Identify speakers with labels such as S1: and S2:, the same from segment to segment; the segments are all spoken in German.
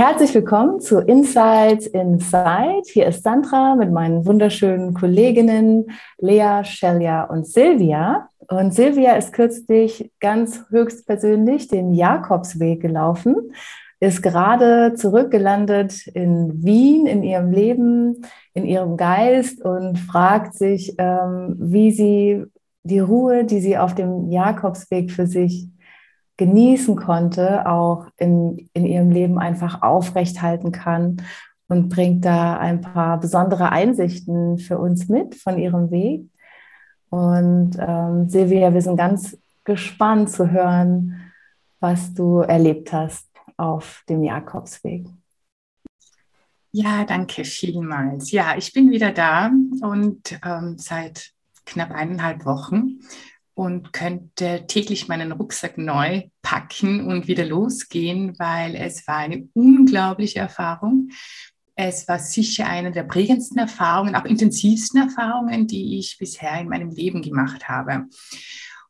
S1: Herzlich willkommen zu Insights Inside. Hier ist Sandra mit meinen wunderschönen Kolleginnen Lea, Shelia und Silvia. Und Silvia ist kürzlich ganz höchstpersönlich den Jakobsweg gelaufen, ist gerade zurückgelandet in Wien, in ihrem Leben, in ihrem Geist und fragt sich, ähm, wie sie die Ruhe, die sie auf dem Jakobsweg für sich genießen konnte, auch in, in ihrem Leben einfach aufrechthalten kann und bringt da ein paar besondere Einsichten für uns mit von ihrem Weg. Und ähm, Silvia, wir sind ganz gespannt zu hören, was du erlebt hast auf dem Jakobsweg.
S2: Ja, danke vielmals. Ja, ich bin wieder da und ähm, seit knapp eineinhalb Wochen und könnte täglich meinen Rucksack neu packen und wieder losgehen, weil es war eine unglaubliche Erfahrung. Es war sicher eine der prägendsten Erfahrungen, auch intensivsten Erfahrungen, die ich bisher in meinem Leben gemacht habe.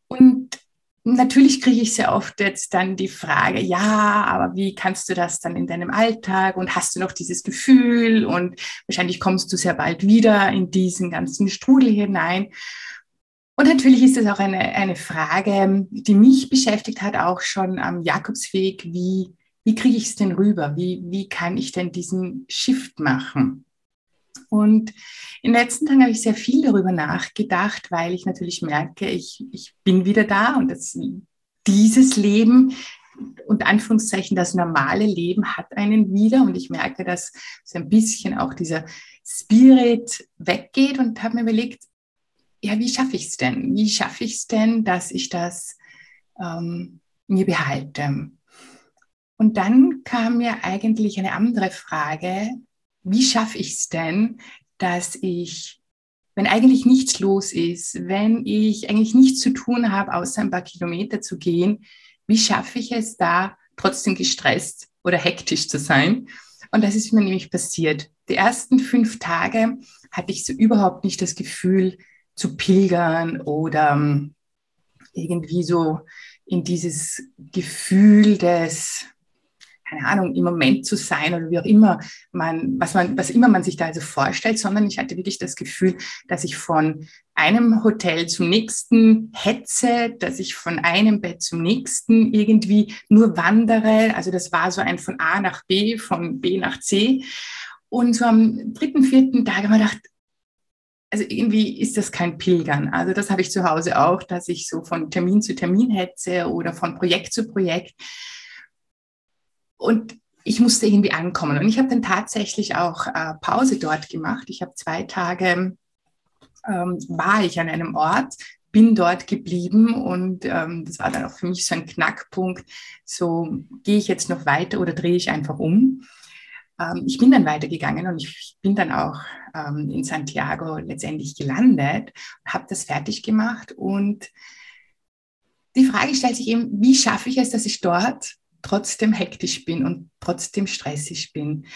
S2: Und natürlich kriege ich sehr oft jetzt dann die Frage, ja, aber wie kannst du das dann in deinem Alltag und hast du noch dieses Gefühl und wahrscheinlich kommst du sehr bald wieder in diesen ganzen Strudel hinein. Und natürlich ist es auch eine, eine Frage, die mich beschäftigt hat, auch schon am Jakobsweg. Wie, wie kriege ich es denn rüber? Wie, wie kann ich denn diesen Shift machen? Und in den letzten Tagen habe ich sehr viel darüber nachgedacht, weil ich natürlich merke, ich, ich bin wieder da und das, dieses Leben und Anführungszeichen das normale Leben hat einen wieder und ich merke, dass so ein bisschen auch dieser Spirit weggeht und habe mir überlegt, ja, wie schaffe ich es denn? Wie schaffe ich es denn, dass ich das ähm, mir behalte? Und dann kam mir eigentlich eine andere Frage, wie schaffe ich es denn, dass ich, wenn eigentlich nichts los ist, wenn ich eigentlich nichts zu tun habe, außer ein paar Kilometer zu gehen, wie schaffe ich es da, trotzdem gestresst oder hektisch zu sein? Und das ist mir nämlich passiert. Die ersten fünf Tage hatte ich so überhaupt nicht das Gefühl, zu pilgern oder ähm, irgendwie so in dieses Gefühl des, keine Ahnung, im Moment zu sein oder wie auch immer man, was man, was immer man sich da also vorstellt, sondern ich hatte wirklich das Gefühl, dass ich von einem Hotel zum nächsten hetze, dass ich von einem Bett zum nächsten irgendwie nur wandere. Also das war so ein von A nach B, von B nach C. Und so am dritten, vierten Tag habe ich mir gedacht, also irgendwie ist das kein Pilgern. Also das habe ich zu Hause auch, dass ich so von Termin zu Termin hetze oder von Projekt zu Projekt. Und ich musste irgendwie ankommen. Und ich habe dann tatsächlich auch äh, Pause dort gemacht. Ich habe zwei Tage, ähm, war ich an einem Ort, bin dort geblieben und ähm, das war dann auch für mich so ein Knackpunkt. So gehe ich jetzt noch weiter oder drehe ich einfach um? Ähm, ich bin dann weitergegangen und ich bin dann auch ähm, in Santiago letztendlich gelandet, habe das fertig gemacht und die Frage stellt sich eben, wie schaffe ich es, dass ich dort trotzdem hektisch bin und trotzdem stressig bin?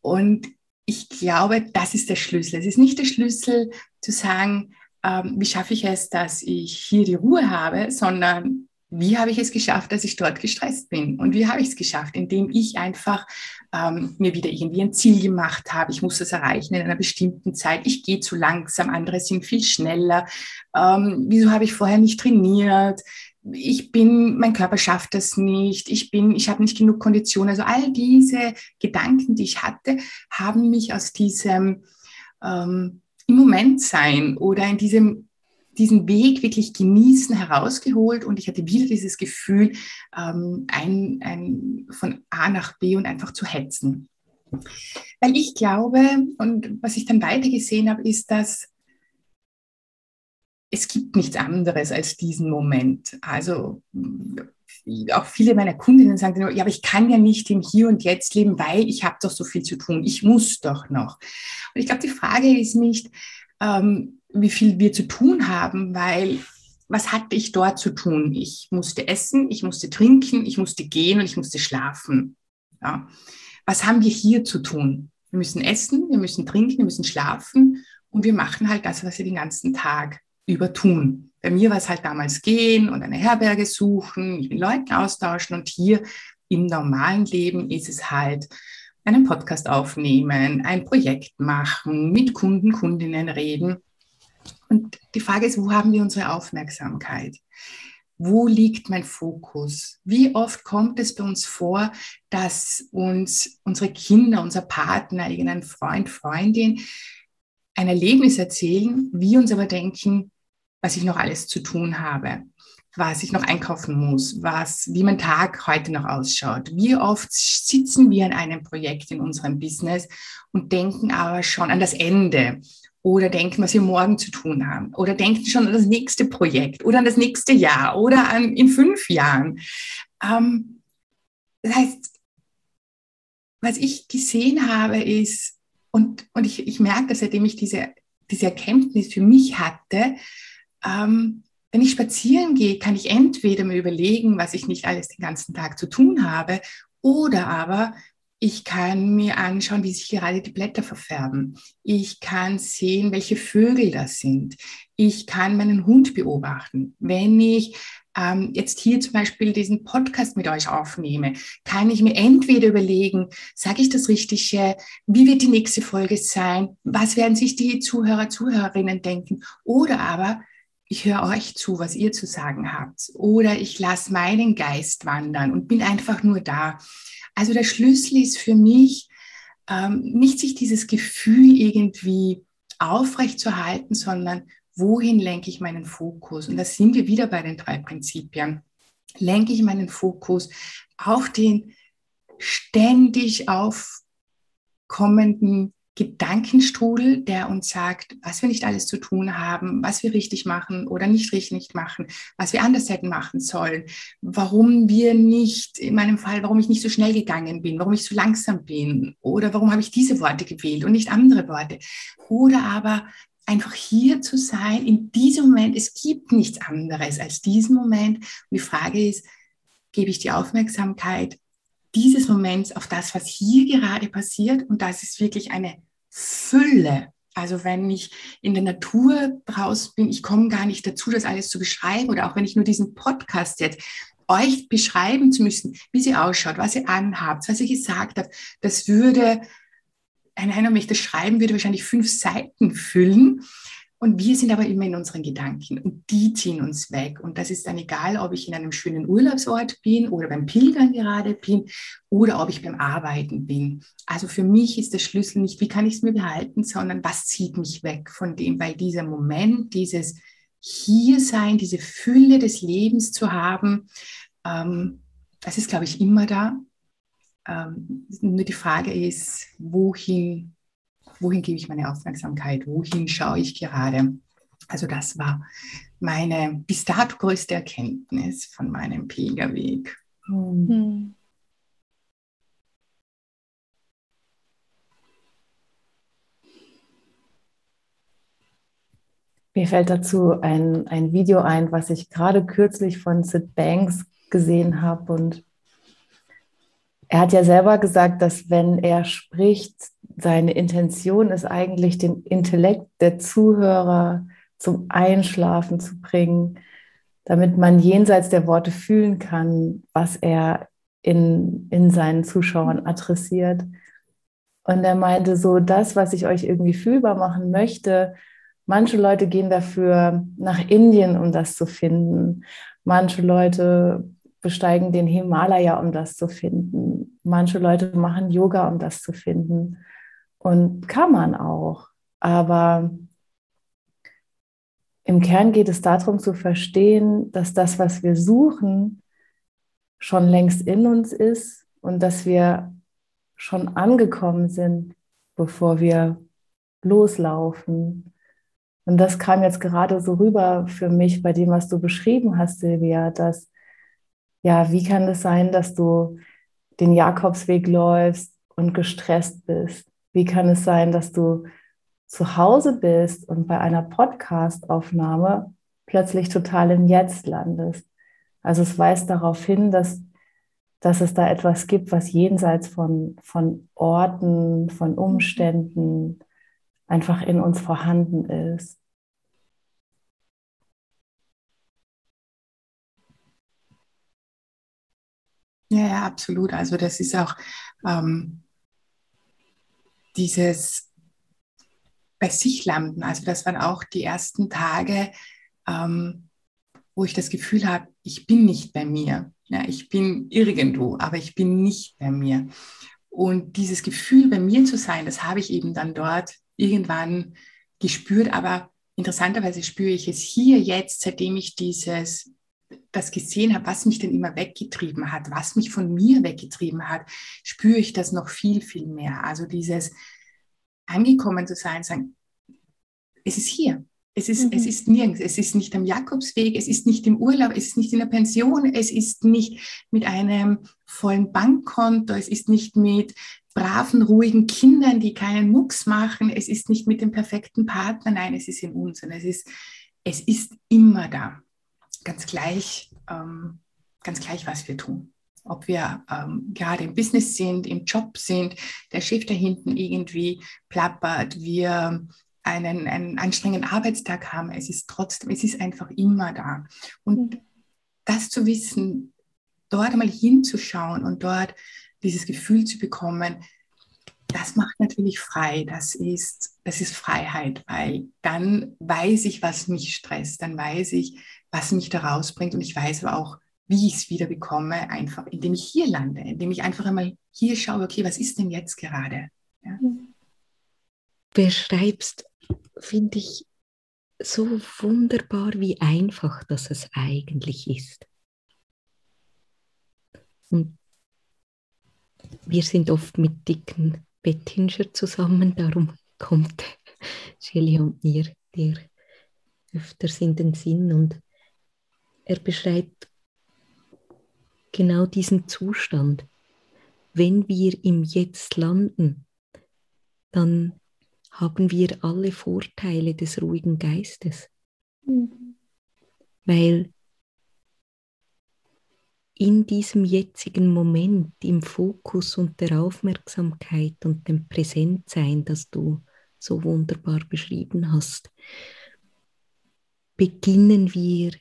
S2: Und ich glaube, das ist der Schlüssel. Es ist nicht der Schlüssel zu sagen, ähm, wie schaffe ich es, dass ich hier die Ruhe habe, sondern wie habe ich es geschafft, dass ich dort gestresst bin? Und wie habe ich es geschafft? Indem ich einfach ähm, mir wieder irgendwie ein Ziel gemacht habe. Ich muss das erreichen in einer bestimmten Zeit. Ich gehe zu langsam, andere sind viel schneller. Ähm, wieso habe ich vorher nicht trainiert? Ich bin, mein Körper schafft das nicht. Ich bin, ich habe nicht genug Kondition. Also all diese Gedanken, die ich hatte, haben mich aus diesem ähm, im Moment sein oder in diesem diesen Weg wirklich genießen herausgeholt und ich hatte wieder dieses Gefühl, ähm, ein, ein, von A nach B und einfach zu hetzen. Weil ich glaube, und was ich dann weiter gesehen habe, ist, dass es gibt nichts anderes als diesen Moment. Also auch viele meiner Kundinnen sagen, ja, aber ich kann ja nicht im Hier und Jetzt leben, weil ich habe doch so viel zu tun. Ich muss doch noch. Und ich glaube, die Frage ist nicht, ähm, wie viel wir zu tun haben, weil was hatte ich dort zu tun? Ich musste essen, ich musste trinken, ich musste gehen und ich musste schlafen. Ja. Was haben wir hier zu tun? Wir müssen essen, wir müssen trinken, wir müssen schlafen und wir machen halt das, was wir den ganzen Tag über tun. Bei mir war es halt damals gehen und eine Herberge suchen, mit Leuten austauschen und hier im normalen Leben ist es halt einen Podcast aufnehmen, ein Projekt machen, mit Kunden, Kundinnen reden. Und die Frage ist, wo haben wir unsere Aufmerksamkeit? Wo liegt mein Fokus? Wie oft kommt es bei uns vor, dass uns unsere Kinder, unser Partner, irgendein Freund, Freundin ein Erlebnis erzählen, wir uns aber denken, was ich noch alles zu tun habe, was ich noch einkaufen muss, was, wie mein Tag heute noch ausschaut. Wie oft sitzen wir an einem Projekt in unserem Business und denken aber schon an das Ende oder denken, was wir morgen zu tun haben oder denken schon an das nächste Projekt oder an das nächste Jahr oder an in fünf Jahren. Ähm, das heißt, was ich gesehen habe ist, und, und ich, ich merke, seitdem ich diese, diese Erkenntnis für mich hatte, ähm, wenn ich spazieren gehe, kann ich entweder mir überlegen, was ich nicht alles den ganzen Tag zu tun habe, oder aber ich kann mir anschauen, wie sich gerade die Blätter verfärben. Ich kann sehen, welche Vögel das sind. Ich kann meinen Hund beobachten. Wenn ich ähm, jetzt hier zum Beispiel diesen Podcast mit euch aufnehme, kann ich mir entweder überlegen, sage ich das Richtige, wie wird die nächste Folge sein, was werden sich die Zuhörer, Zuhörerinnen denken, oder aber ich höre euch zu, was ihr zu sagen habt. Oder ich lasse meinen Geist wandern und bin einfach nur da. Also der Schlüssel ist für mich, ähm, nicht sich dieses Gefühl irgendwie aufrecht zu halten, sondern wohin lenke ich meinen Fokus? Und da sind wir wieder bei den drei Prinzipien. Lenke ich meinen Fokus auf den ständig aufkommenden Gedankenstrudel, der uns sagt, was wir nicht alles zu tun haben, was wir richtig machen oder nicht richtig machen, was wir anders hätten machen sollen, warum wir nicht, in meinem Fall, warum ich nicht so schnell gegangen bin, warum ich so langsam bin oder warum habe ich diese Worte gewählt und nicht andere Worte. Oder aber einfach hier zu sein, in diesem Moment, es gibt nichts anderes als diesen Moment. Und die Frage ist, gebe ich die Aufmerksamkeit dieses Moments auf das, was hier gerade passiert? Und das ist wirklich eine Fülle. Also wenn ich in der Natur raus bin, ich komme gar nicht dazu, das alles zu beschreiben. Oder auch wenn ich nur diesen Podcast jetzt euch beschreiben zu müssen, wie sie ausschaut, was ihr anhabt, was ihr gesagt habt, das würde, einer, wenn ich das schreiben würde, wahrscheinlich fünf Seiten füllen. Und wir sind aber immer in unseren Gedanken und die ziehen uns weg. Und das ist dann egal, ob ich in einem schönen Urlaubsort bin oder beim Pilgern gerade bin oder ob ich beim Arbeiten bin. Also für mich ist der Schlüssel nicht, wie kann ich es mir behalten, sondern was zieht mich weg von dem, weil dieser Moment, dieses Hiersein, diese Fülle des Lebens zu haben, ähm, das ist, glaube ich, immer da. Ähm, nur die Frage ist, wohin wohin gebe ich meine Aufmerksamkeit, wohin schaue ich gerade. Also das war meine bis dato größte Erkenntnis von meinem Pilgerweg. Mhm.
S1: Mir fällt dazu ein, ein Video ein, was ich gerade kürzlich von Sid Banks gesehen habe. Und er hat ja selber gesagt, dass wenn er spricht, seine Intention ist eigentlich, den Intellekt der Zuhörer zum Einschlafen zu bringen, damit man jenseits der Worte fühlen kann, was er in, in seinen Zuschauern adressiert. Und er meinte so, das, was ich euch irgendwie fühlbar machen möchte, manche Leute gehen dafür nach Indien, um das zu finden. Manche Leute besteigen den Himalaya, um das zu finden. Manche Leute machen Yoga, um das zu finden. Und kann man auch. Aber im Kern geht es darum zu verstehen, dass das, was wir suchen, schon längst in uns ist und dass wir schon angekommen sind, bevor wir loslaufen. Und das kam jetzt gerade so rüber für mich bei dem, was du beschrieben hast, Silvia, dass ja, wie kann es sein, dass du den Jakobsweg läufst und gestresst bist? Wie kann es sein, dass du zu Hause bist und bei einer Podcast-Aufnahme plötzlich total im Jetzt landest? Also es weist darauf hin, dass, dass es da etwas gibt, was jenseits von, von Orten, von Umständen einfach in uns vorhanden ist.
S2: Ja, ja, absolut. Also das ist auch ähm, dieses bei sich landen. Also das waren auch die ersten Tage, ähm, wo ich das Gefühl habe, ich bin nicht bei mir. Ja, ich bin irgendwo, aber ich bin nicht bei mir. Und dieses Gefühl, bei mir zu sein, das habe ich eben dann dort irgendwann gespürt. Aber interessanterweise spüre ich es hier jetzt, seitdem ich dieses das gesehen habe, was mich denn immer weggetrieben hat, was mich von mir weggetrieben hat, spüre ich das noch viel, viel mehr. Also dieses angekommen zu sein, sagen, es ist hier. Es ist, mhm. es ist nirgends. Es ist nicht am Jakobsweg, es ist nicht im Urlaub, es ist nicht in der Pension, es ist nicht mit einem vollen Bankkonto, es ist nicht mit braven, ruhigen Kindern, die keinen Mucks machen, es ist nicht mit dem perfekten Partner, nein, es ist in uns und es ist, es ist immer da ganz gleich, ähm, ganz gleich, was wir tun. Ob wir ähm, gerade im Business sind, im Job sind, der Chef da hinten irgendwie plappert, wir einen, einen anstrengenden Arbeitstag haben. Es ist trotzdem, es ist einfach immer da. Und mhm. das zu wissen, dort einmal hinzuschauen und dort dieses Gefühl zu bekommen, das macht natürlich frei. Das ist, das ist Freiheit, weil dann weiß ich, was mich stresst. Dann weiß ich, was mich da rausbringt. Und ich weiß aber auch, wie ich es wieder bekomme, einfach indem ich hier lande, indem ich einfach einmal hier schaue, okay, was ist denn jetzt gerade? Ja.
S3: Beschreibst, finde ich, so wunderbar, wie einfach das es eigentlich ist. Und wir sind oft mit dicken Bettinger zusammen, darum kommt Shelly und mir der öfters in den Sinn und er beschreibt genau diesen Zustand. Wenn wir im Jetzt landen, dann haben wir alle Vorteile des ruhigen Geistes. Mhm. Weil in diesem jetzigen Moment, im Fokus und der Aufmerksamkeit und dem Präsentsein, das du so wunderbar beschrieben hast, beginnen wir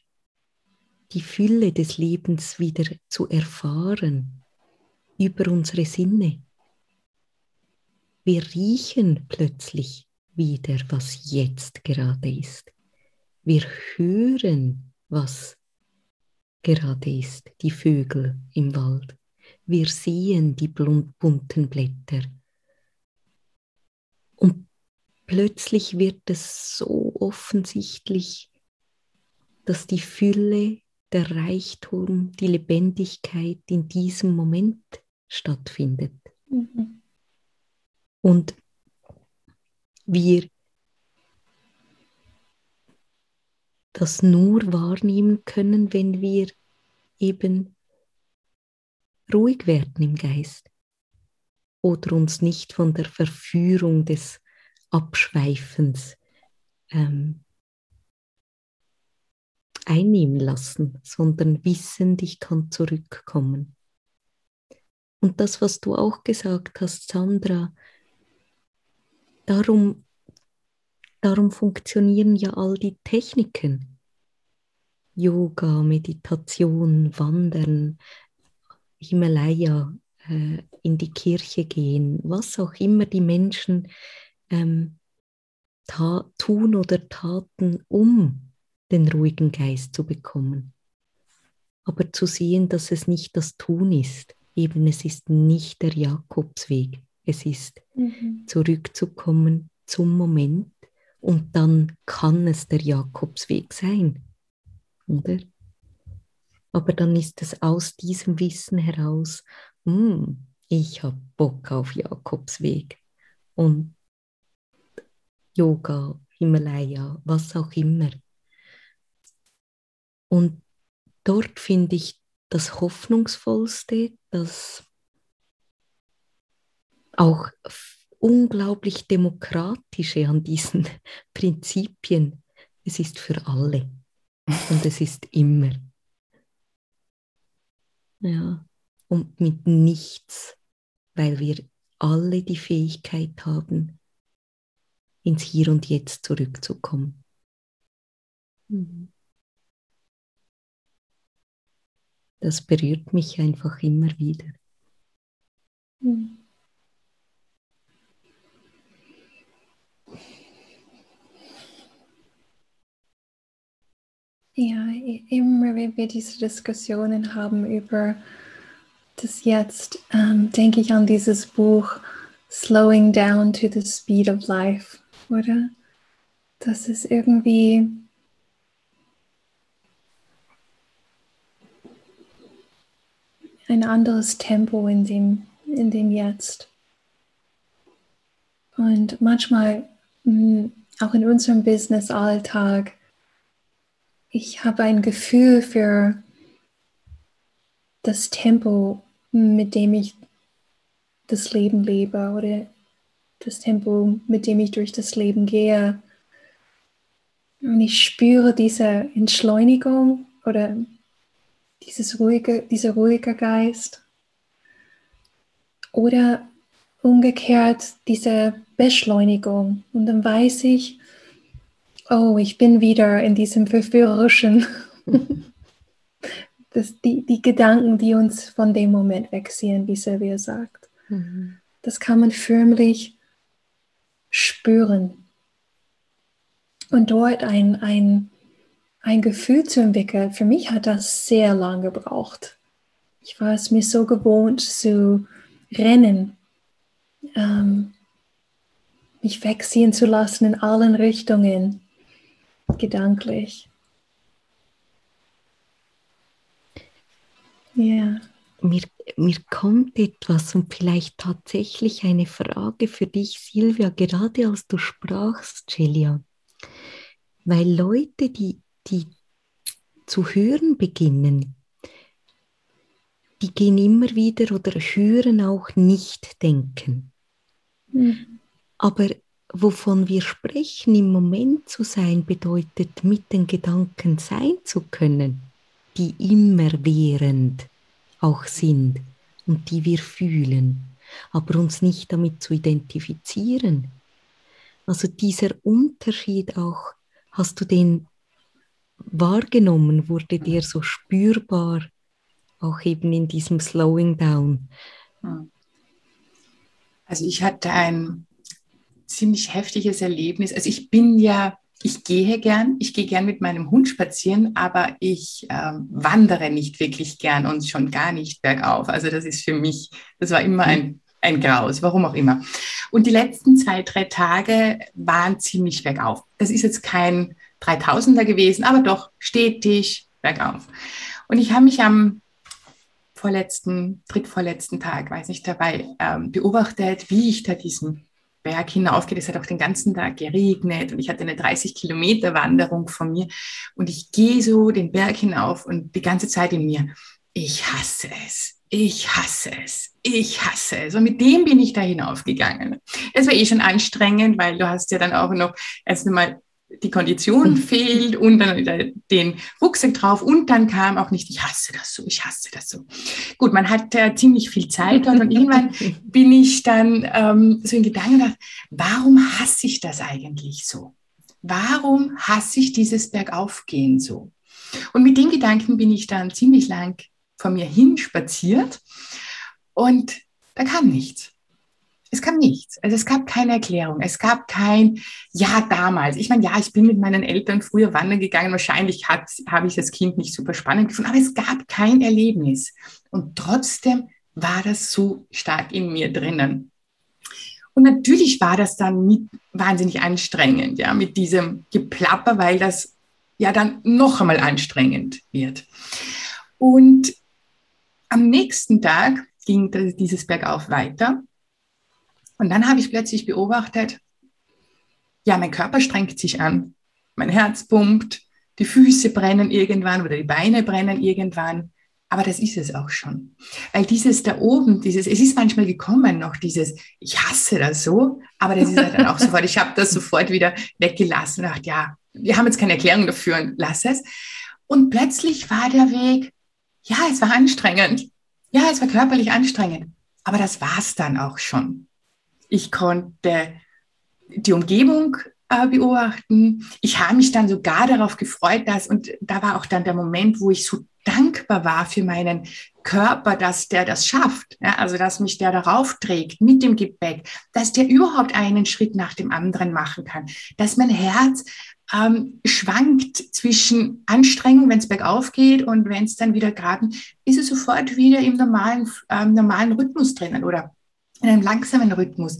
S3: die Fülle des Lebens wieder zu erfahren über unsere Sinne. Wir riechen plötzlich wieder, was jetzt gerade ist. Wir hören, was gerade ist, die Vögel im Wald. Wir sehen die bunten Blätter. Und plötzlich wird es so offensichtlich, dass die Fülle der Reichtum, die Lebendigkeit in diesem Moment stattfindet. Mhm. Und wir das nur wahrnehmen können, wenn wir eben ruhig werden im Geist oder uns nicht von der Verführung des Abschweifens ähm, einnehmen lassen, sondern wissend, ich kann zurückkommen. Und das, was du auch gesagt hast, Sandra, darum, darum funktionieren ja all die Techniken. Yoga, Meditation, Wandern, Himalaya, äh, in die Kirche gehen, was auch immer die Menschen ähm, tun oder taten, um den ruhigen Geist zu bekommen. Aber zu sehen, dass es nicht das Tun ist, eben es ist nicht der Jakobsweg, es ist mhm. zurückzukommen zum Moment und dann kann es der Jakobsweg sein, oder? Aber dann ist es aus diesem Wissen heraus, hm, ich habe Bock auf Jakobsweg und Yoga, Himalaya, was auch immer. Und dort finde ich das Hoffnungsvollste, das auch unglaublich Demokratische an diesen Prinzipien. Es ist für alle und es ist immer. Ja, und mit nichts, weil wir alle die Fähigkeit haben, ins Hier und Jetzt zurückzukommen. Mhm. Das berührt mich einfach immer wieder.
S4: Mhm. Ja, immer wenn wir diese Diskussionen haben über das Jetzt, ähm, denke ich an dieses Buch Slowing Down to the Speed of Life, oder? Das ist irgendwie ein anderes Tempo in dem, in dem Jetzt. Und manchmal, mm, auch in unserem Business-Alltag, ich habe ein Gefühl für das Tempo, mit dem ich das Leben lebe oder das Tempo, mit dem ich durch das Leben gehe. Und ich spüre diese Entschleunigung oder dieses ruhige, dieser ruhige Geist. Oder umgekehrt diese Beschleunigung. Und dann weiß ich, oh, ich bin wieder in diesem verführerischen, das, die, die Gedanken, die uns von dem Moment wegziehen, wie Sylvia sagt. Mhm. Das kann man förmlich spüren. Und dort ein, ein, ein Gefühl zu entwickeln, für mich hat das sehr lange gebraucht. Ich war es mir so gewohnt zu rennen, ähm, mich wegziehen zu lassen in allen Richtungen gedanklich.
S3: Ja. Mir, mir kommt etwas und vielleicht tatsächlich eine Frage für dich, Silvia, gerade als du sprachst, Celia. Weil Leute, die, die zu hören beginnen, die gehen immer wieder oder hören auch nicht denken. Mhm. Aber wovon wir sprechen, im Moment zu sein, bedeutet, mit den Gedanken sein zu können, die immerwährend auch sind und die wir fühlen, aber uns nicht damit zu identifizieren. Also dieser Unterschied auch, hast du den wahrgenommen, wurde dir so spürbar, auch eben in diesem Slowing Down?
S2: Also ich hatte ein ziemlich heftiges Erlebnis. Also ich bin ja, ich gehe gern, ich gehe gern mit meinem Hund spazieren, aber ich äh, wandere nicht wirklich gern und schon gar nicht bergauf. Also das ist für mich, das war immer ein, ein Graus, warum auch immer. Und die letzten zwei, drei Tage waren ziemlich bergauf. Das ist jetzt kein 3000er gewesen, aber doch stetig bergauf. Und ich habe mich am vorletzten, drittvorletzten Tag, weiß nicht, dabei ähm, beobachtet, wie ich da diesen Berg hinaufgeht. Es hat auch den ganzen Tag geregnet und ich hatte eine 30 Kilometer Wanderung von mir und ich gehe so den Berg hinauf und die ganze Zeit in mir, ich hasse es. Ich hasse es. Ich hasse es. Und mit dem bin ich da hinaufgegangen. Es war eh schon anstrengend, weil du hast ja dann auch noch erst einmal die Kondition fehlt und dann den Rucksack drauf und dann kam auch nicht, ich hasse das so, ich hasse das so. Gut, man hat äh, ziemlich viel Zeit dort und irgendwann bin ich dann ähm, so in Gedanken gedacht, warum hasse ich das eigentlich so? Warum hasse ich dieses Bergaufgehen so? Und mit dem Gedanken bin ich dann ziemlich lang vor mir hin spaziert und da kam nichts. Es kam nichts. Also es gab keine Erklärung. Es gab kein Ja damals. Ich meine, ja, ich bin mit meinen Eltern früher wandern gegangen. Wahrscheinlich habe ich das Kind nicht super spannend gefunden, aber es gab kein Erlebnis. Und trotzdem war das so stark in mir drinnen. Und natürlich war das dann mit, wahnsinnig anstrengend, ja, mit diesem Geplapper, weil das ja dann noch einmal anstrengend wird. Und am nächsten Tag ging dieses Bergauf weiter und dann habe ich plötzlich beobachtet, ja, mein Körper strengt sich an, mein Herz pumpt, die Füße brennen irgendwann oder die Beine brennen irgendwann. aber das ist es auch schon. Weil dieses da oben, dieses, es ist manchmal gekommen noch dieses, ich hasse das so, aber das ist halt dann auch sofort, ich habe das sofort wieder weggelassen und dachte, ja, wir haben jetzt keine Erklärung dafür und lass es. Und plötzlich war der Weg, ja, es war anstrengend. Ja, es war körperlich anstrengend. Aber das war es dann auch schon. Ich konnte die Umgebung äh, beobachten. Ich habe mich dann sogar darauf gefreut, dass, und da war auch dann der Moment, wo ich so dankbar war für meinen Körper, dass der das schafft. Ja, also, dass mich der darauf trägt mit dem Gepäck, dass der überhaupt einen Schritt nach dem anderen machen kann, dass mein Herz ähm, schwankt zwischen Anstrengung, wenn es bergauf geht und wenn es dann wieder gerade, ist es sofort wieder im normalen, ähm, normalen Rhythmus drinnen oder in einem langsamen Rhythmus.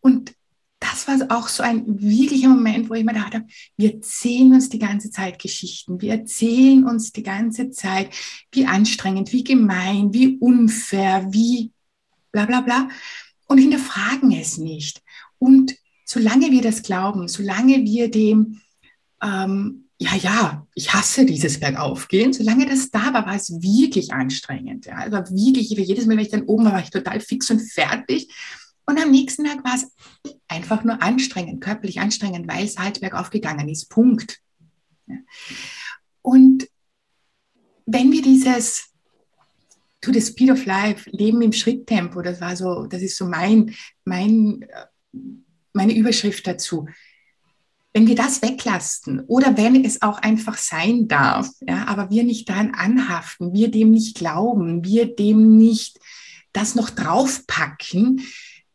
S2: Und das war auch so ein wirklicher Moment, wo ich mir dachte, wir erzählen uns die ganze Zeit Geschichten. Wir erzählen uns die ganze Zeit, wie anstrengend, wie gemein, wie unfair, wie bla bla bla und hinterfragen es nicht. Und solange wir das glauben, solange wir dem, ähm, ja, ja, ich hasse dieses Bergaufgehen, solange das da war, war es wirklich anstrengend. Ja. Also wirklich, jedes Mal, wenn ich dann oben war, war ich total fix und fertig. Und am nächsten Tag war es einfach nur anstrengend, körperlich anstrengend, weil es halt bergauf gegangen ist. Punkt. Und wenn wir dieses To the Speed of Life, Leben im Schritttempo, das war so, das ist so mein, mein, meine Überschrift dazu. Wenn wir das weglassen oder wenn es auch einfach sein darf, ja, aber wir nicht daran anhaften, wir dem nicht glauben, wir dem nicht das noch draufpacken,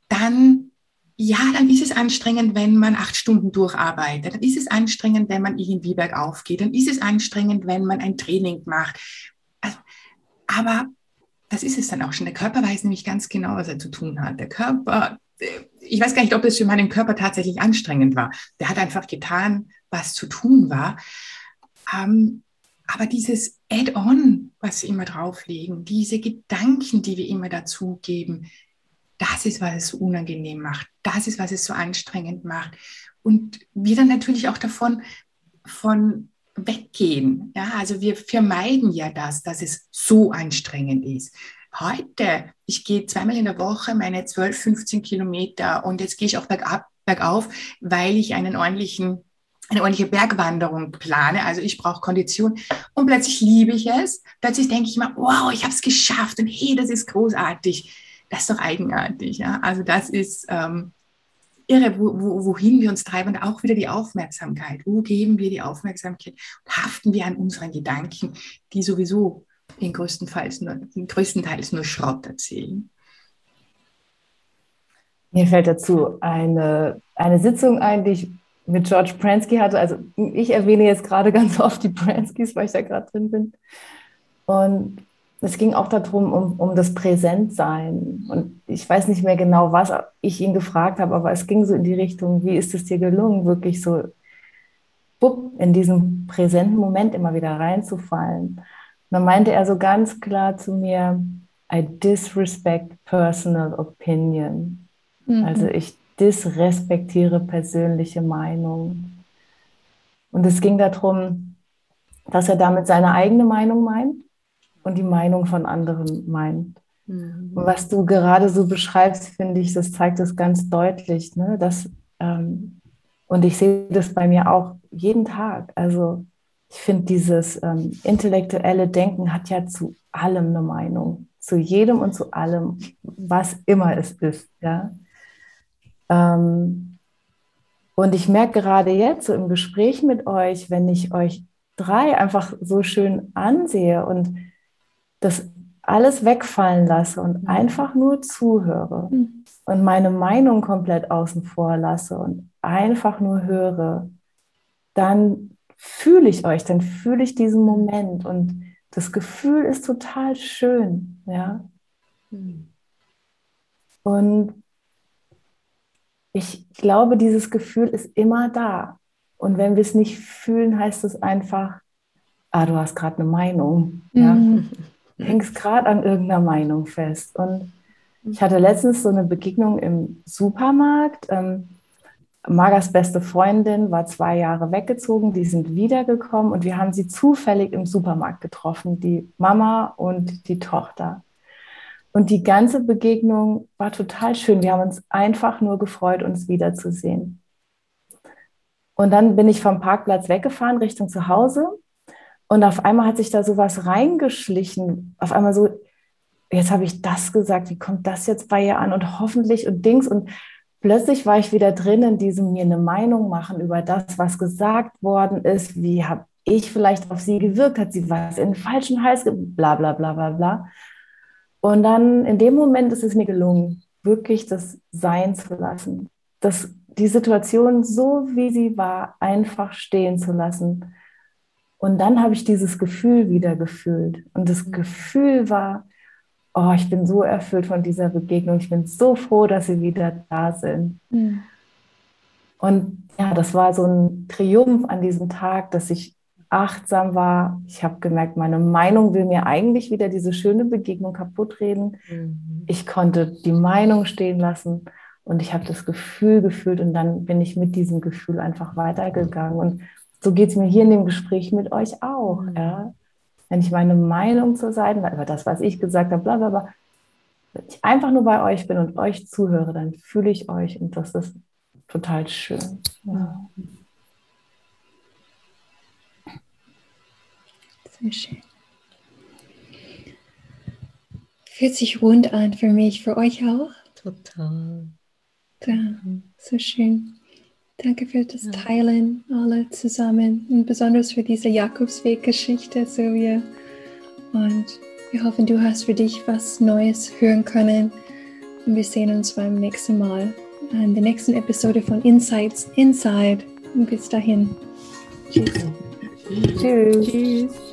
S2: dann ja, dann ist es anstrengend, wenn man acht Stunden durcharbeitet. Dann ist es anstrengend, wenn man irgendwie bergauf geht. Dann ist es anstrengend, wenn man ein Training macht. Also, aber das ist es dann auch schon. Der Körper weiß nämlich ganz genau, was er zu tun hat. Der Körper, ich weiß gar nicht, ob es für meinen Körper tatsächlich anstrengend war. Der hat einfach getan, was zu tun war. Ähm, aber dieses Add-on, was wir immer drauflegen, diese Gedanken, die wir immer dazugeben, das ist, was es so unangenehm macht. Das ist, was es so anstrengend macht. Und wir dann natürlich auch davon von weggehen. Ja, also wir vermeiden ja das, dass es so anstrengend ist. Heute, ich gehe zweimal in der Woche meine 12, 15 Kilometer und jetzt gehe ich auch bergab, bergauf, weil ich einen ordentlichen eine ordentliche Bergwanderung plane. Also ich brauche Kondition und plötzlich liebe ich es. Plötzlich denke ich mir, wow, ich habe es geschafft und hey, das ist großartig das ist doch eigenartig. Ja? Also das ist ähm, irre, wo, wo, wohin wir uns treiben und auch wieder die Aufmerksamkeit. Wo geben wir die Aufmerksamkeit? Haften wir an unseren Gedanken, die sowieso in größtenteils nur, in größtenteils nur Schrott erzählen.
S1: Mir fällt dazu eine, eine Sitzung ein, die ich mit George Pransky hatte. Also ich erwähne jetzt gerade ganz oft die Pranskys, weil ich da gerade drin bin. Und es ging auch darum, um, um das Präsentsein. Und ich weiß nicht mehr genau, was ich ihn gefragt habe, aber es ging so in die Richtung, wie ist es dir gelungen, wirklich so in diesen präsenten Moment immer wieder reinzufallen. Und dann meinte er so ganz klar zu mir, I disrespect personal opinion. Mhm. Also ich disrespektiere persönliche Meinungen. Und es ging darum, dass er damit seine eigene Meinung meint und die Meinung von anderen meint. Mhm. Und was du gerade so beschreibst, finde ich, das zeigt es ganz deutlich. Ne? Dass, ähm, und ich sehe das bei mir auch jeden Tag. Also ich finde, dieses ähm, intellektuelle Denken hat ja zu allem eine Meinung. Zu jedem und zu allem, was immer es ist. Ja? Ähm, und ich merke gerade jetzt so im Gespräch mit euch, wenn ich euch drei einfach so schön ansehe und das alles wegfallen lasse und mhm. einfach nur zuhöre mhm. und meine Meinung komplett außen vor lasse und einfach nur höre, dann fühle ich euch, dann fühle ich diesen Moment und das Gefühl ist total schön, ja. Mhm. Und ich glaube, dieses Gefühl ist immer da. Und wenn wir es nicht fühlen, heißt es einfach, ah, du hast gerade eine Meinung. Ja? Mhm hängst gerade an irgendeiner Meinung fest. Und ich hatte letztens so eine Begegnung im Supermarkt. Ähm, Magas beste Freundin war zwei Jahre weggezogen, die sind wiedergekommen und wir haben sie zufällig im Supermarkt getroffen, die Mama und die Tochter. Und die ganze Begegnung war total schön. Wir haben uns einfach nur gefreut, uns wiederzusehen. Und dann bin ich vom Parkplatz weggefahren Richtung zu Hause und auf einmal hat sich da sowas reingeschlichen. Auf einmal so, jetzt habe ich das gesagt, wie kommt das jetzt bei ihr an und hoffentlich und Dings und plötzlich war ich wieder drin in diesem mir eine Meinung machen über das, was gesagt worden ist, wie habe ich vielleicht auf sie gewirkt, hat sie was in den falschen Hals, bla bla bla bla bla. Und dann in dem Moment ist es mir gelungen, wirklich das sein zu lassen, das, die Situation so, wie sie war, einfach stehen zu lassen. Und dann habe ich dieses Gefühl wieder gefühlt. Und das Gefühl war, oh, ich bin so erfüllt von dieser Begegnung. Ich bin so froh, dass sie wieder da sind. Mhm. Und ja, das war so ein Triumph an diesem Tag, dass ich achtsam war. Ich habe gemerkt, meine Meinung will mir eigentlich wieder diese schöne Begegnung kaputtreden. Mhm. Ich konnte die Meinung stehen lassen und ich habe das Gefühl gefühlt und dann bin ich mit diesem Gefühl einfach weitergegangen. Und so geht es mir hier in dem Gespräch mit euch auch. Mhm. Ja? Wenn ich meine Meinung zur Seite, über das, was ich gesagt habe, bla bla bla, wenn ich einfach nur bei euch bin und euch zuhöre, dann fühle ich euch und das ist total schön. Ja.
S4: Sehr schön. Fühlt sich rund an für mich, für euch auch?
S5: Total.
S4: Ja, so schön. Danke für das Teilen, alle zusammen und besonders für diese Jakobsweg-Geschichte, Silvia. Und wir hoffen, du hast für dich was Neues hören können. Und wir sehen uns beim nächsten Mal in der nächsten Episode von Insights Inside. Und bis dahin.
S1: Tschüss. Tschüss. Tschüss.